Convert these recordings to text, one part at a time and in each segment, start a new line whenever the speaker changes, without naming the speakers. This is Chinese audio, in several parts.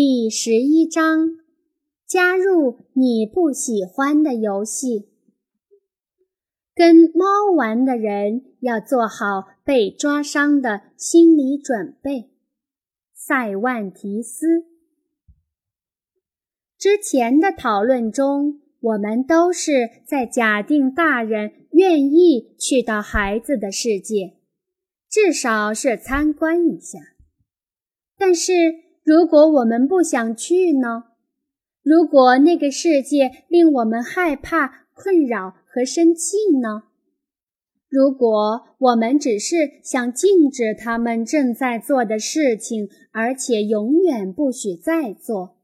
第十一章：加入你不喜欢的游戏。跟猫玩的人要做好被抓伤的心理准备。塞万提斯。之前的讨论中，我们都是在假定大人愿意去到孩子的世界，至少是参观一下。但是，如果我们不想去呢？如果那个世界令我们害怕、困扰和生气呢？如果我们只是想禁止他们正在做的事情，而且永远不许再做，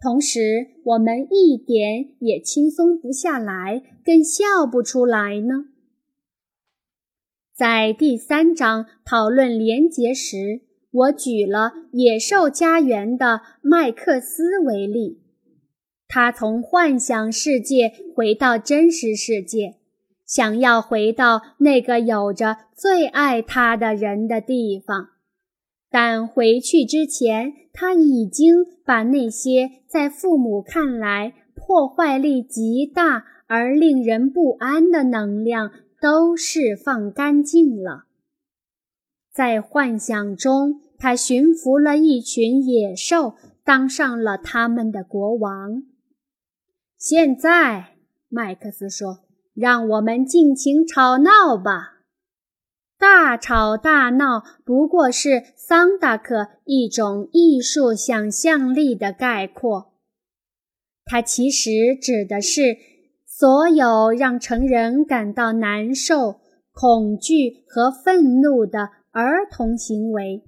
同时我们一点也轻松不下来，更笑不出来呢？在第三章讨论连结时，我举了《野兽家园》的麦克斯为例，他从幻想世界回到真实世界。想要回到那个有着最爱他的人的地方，但回去之前，他已经把那些在父母看来破坏力极大而令人不安的能量都释放干净了。在幻想中，他驯服了一群野兽，当上了他们的国王。现在，麦克斯说。让我们尽情吵闹吧！大吵大闹不过是桑达克一种艺术想象力的概括，它其实指的是所有让成人感到难受、恐惧和愤怒的儿童行为。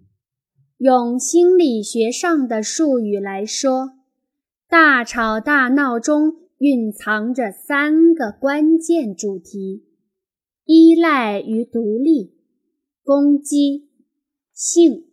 用心理学上的术语来说，大吵大闹中。蕴藏着三个关键主题：依赖与独立、攻击、性。